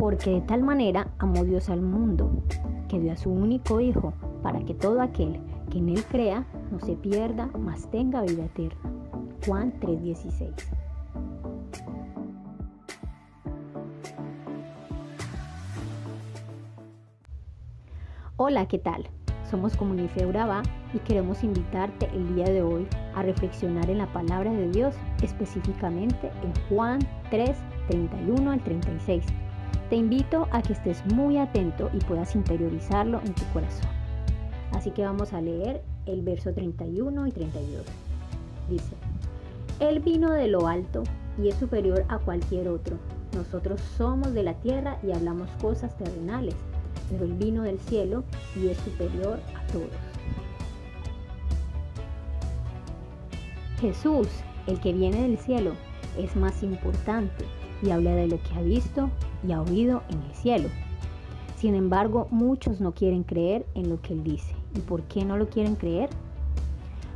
Porque de tal manera amó Dios al mundo, que dio a su único Hijo, para que todo aquel que en Él crea no se pierda, mas tenga vida eterna. Juan 3:16 Hola, ¿qué tal? Somos Comunife Urabá y queremos invitarte el día de hoy a reflexionar en la palabra de Dios, específicamente en Juan 3, 31 al 36. Te invito a que estés muy atento y puedas interiorizarlo en tu corazón. Así que vamos a leer el verso 31 y 32. Dice, Él vino de lo alto y es superior a cualquier otro. Nosotros somos de la tierra y hablamos cosas terrenales pero Él vino del cielo y es superior a todos. Jesús, el que viene del cielo, es más importante y habla de lo que ha visto y ha oído en el cielo. Sin embargo, muchos no quieren creer en lo que Él dice. ¿Y por qué no lo quieren creer?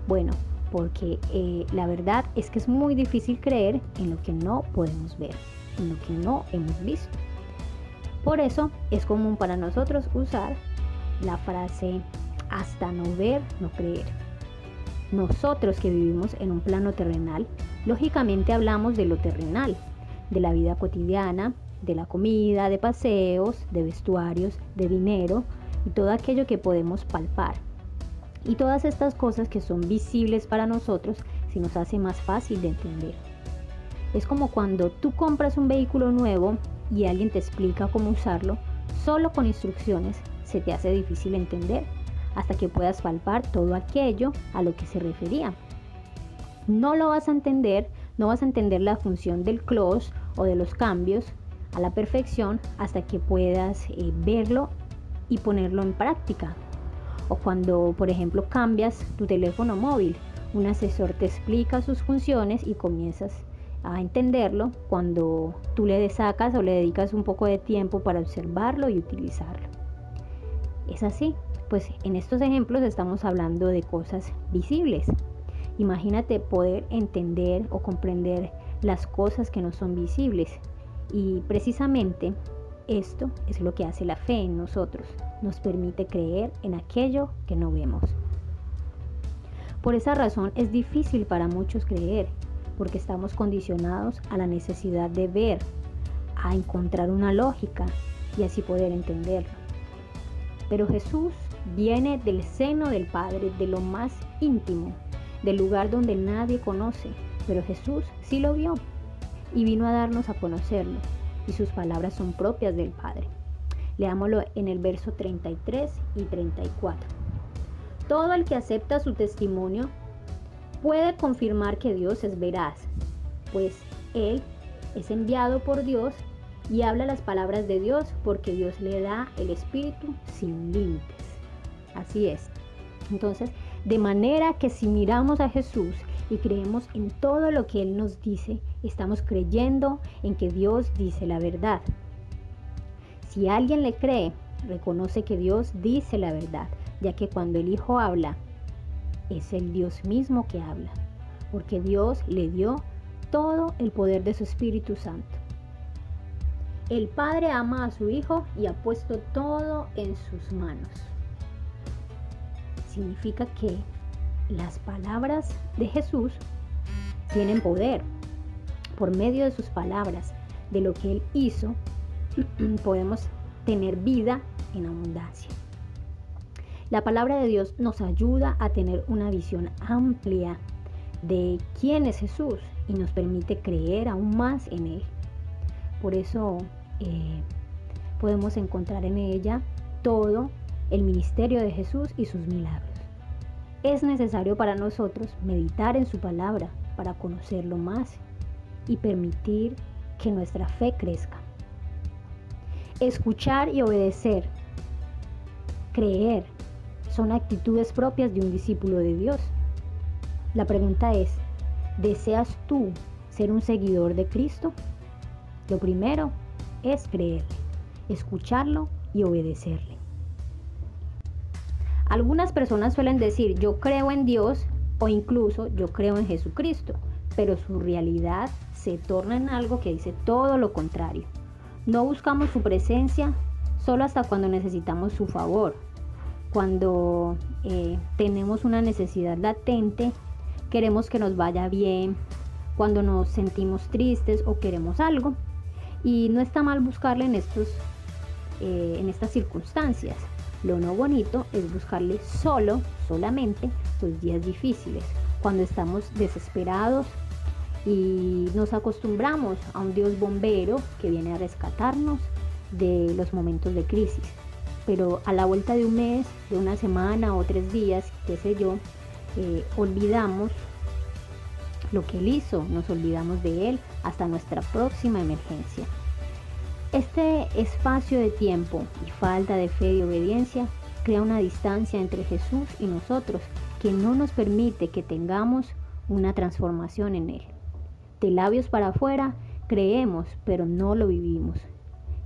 Bueno, porque eh, la verdad es que es muy difícil creer en lo que no podemos ver, en lo que no hemos visto. Por eso es común para nosotros usar la frase hasta no ver, no creer. Nosotros que vivimos en un plano terrenal, lógicamente hablamos de lo terrenal, de la vida cotidiana, de la comida, de paseos, de vestuarios, de dinero y todo aquello que podemos palpar. Y todas estas cosas que son visibles para nosotros se nos hace más fácil de entender. Es como cuando tú compras un vehículo nuevo y alguien te explica cómo usarlo, solo con instrucciones se te hace difícil entender hasta que puedas palpar todo aquello a lo que se refería. No lo vas a entender, no vas a entender la función del close o de los cambios a la perfección hasta que puedas eh, verlo y ponerlo en práctica. O cuando, por ejemplo, cambias tu teléfono móvil, un asesor te explica sus funciones y comienzas a entenderlo cuando tú le sacas o le dedicas un poco de tiempo para observarlo y utilizarlo. Es así, pues en estos ejemplos estamos hablando de cosas visibles. Imagínate poder entender o comprender las cosas que no son visibles. Y precisamente esto es lo que hace la fe en nosotros. Nos permite creer en aquello que no vemos. Por esa razón es difícil para muchos creer porque estamos condicionados a la necesidad de ver, a encontrar una lógica y así poder entenderlo. Pero Jesús viene del seno del Padre, de lo más íntimo, del lugar donde nadie conoce, pero Jesús sí lo vio y vino a darnos a conocerlo, y sus palabras son propias del Padre. Leámoslo en el verso 33 y 34. Todo el que acepta su testimonio puede confirmar que Dios es veraz, pues Él es enviado por Dios y habla las palabras de Dios porque Dios le da el Espíritu sin límites. Así es. Entonces, de manera que si miramos a Jesús y creemos en todo lo que Él nos dice, estamos creyendo en que Dios dice la verdad. Si alguien le cree, reconoce que Dios dice la verdad, ya que cuando el Hijo habla, es el Dios mismo que habla, porque Dios le dio todo el poder de su Espíritu Santo. El Padre ama a su Hijo y ha puesto todo en sus manos. Significa que las palabras de Jesús tienen poder. Por medio de sus palabras, de lo que Él hizo, podemos tener vida en abundancia. La palabra de Dios nos ayuda a tener una visión amplia de quién es Jesús y nos permite creer aún más en Él. Por eso eh, podemos encontrar en ella todo el ministerio de Jesús y sus milagros. Es necesario para nosotros meditar en su palabra para conocerlo más y permitir que nuestra fe crezca. Escuchar y obedecer. Creer son actitudes propias de un discípulo de Dios. La pregunta es, ¿deseas tú ser un seguidor de Cristo? Lo primero es creerle, escucharlo y obedecerle. Algunas personas suelen decir yo creo en Dios o incluso yo creo en Jesucristo, pero su realidad se torna en algo que dice todo lo contrario. No buscamos su presencia solo hasta cuando necesitamos su favor, cuando eh, tenemos una necesidad latente, queremos que nos vaya bien, cuando nos sentimos tristes o queremos algo. Y no está mal buscarle en, estos, eh, en estas circunstancias. Lo no bonito es buscarle solo, solamente, los días difíciles, cuando estamos desesperados y nos acostumbramos a un Dios bombero que viene a rescatarnos de los momentos de crisis. Pero a la vuelta de un mes, de una semana o tres días, qué sé yo, eh, olvidamos lo que Él hizo, nos olvidamos de Él hasta nuestra próxima emergencia. Este espacio de tiempo y falta de fe y obediencia crea una distancia entre Jesús y nosotros que no nos permite que tengamos una transformación en Él. De labios para afuera creemos, pero no lo vivimos.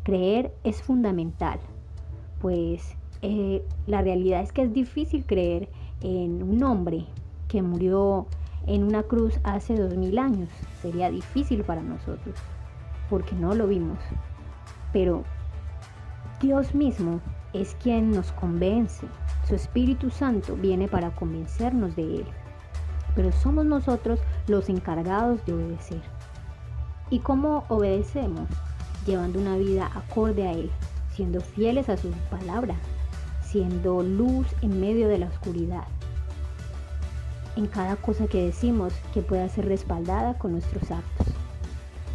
Creer es fundamental, pues eh, la realidad es que es difícil creer en un hombre que murió en una cruz hace dos mil años. Sería difícil para nosotros, porque no lo vimos. Pero Dios mismo es quien nos convence. Su Espíritu Santo viene para convencernos de Él. Pero somos nosotros los encargados de obedecer. ¿Y cómo obedecemos? Llevando una vida acorde a Él, siendo fieles a su palabra, siendo luz en medio de la oscuridad. En cada cosa que decimos que pueda ser respaldada con nuestros actos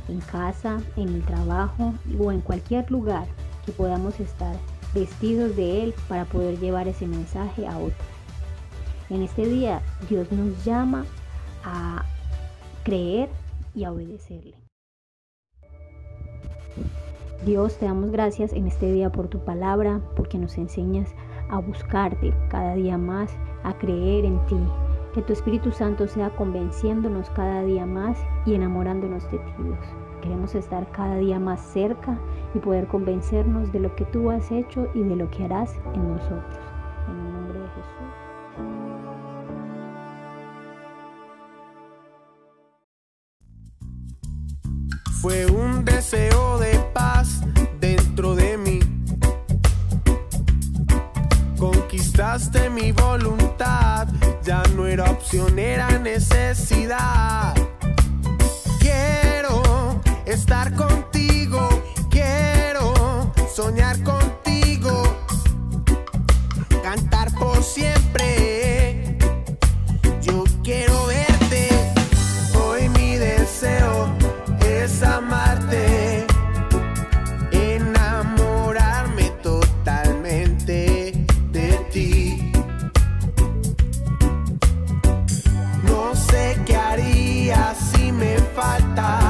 en casa, en el trabajo o en cualquier lugar que podamos estar vestidos de Él para poder llevar ese mensaje a otros. En este día Dios nos llama a creer y a obedecerle. Dios, te damos gracias en este día por tu palabra, porque nos enseñas a buscarte cada día más, a creer en ti, que tu Espíritu Santo sea convenciéndonos cada día más y enamorándonos de ti, Dios. Queremos estar cada día más cerca y poder convencernos de lo que tú has hecho y de lo que harás en nosotros. En el nombre de Jesús. Fue quitaste mi voluntad, ya no era opción, era necesidad. Quiero estar contigo, quiero soñar contigo, cantar por siempre. así me falta.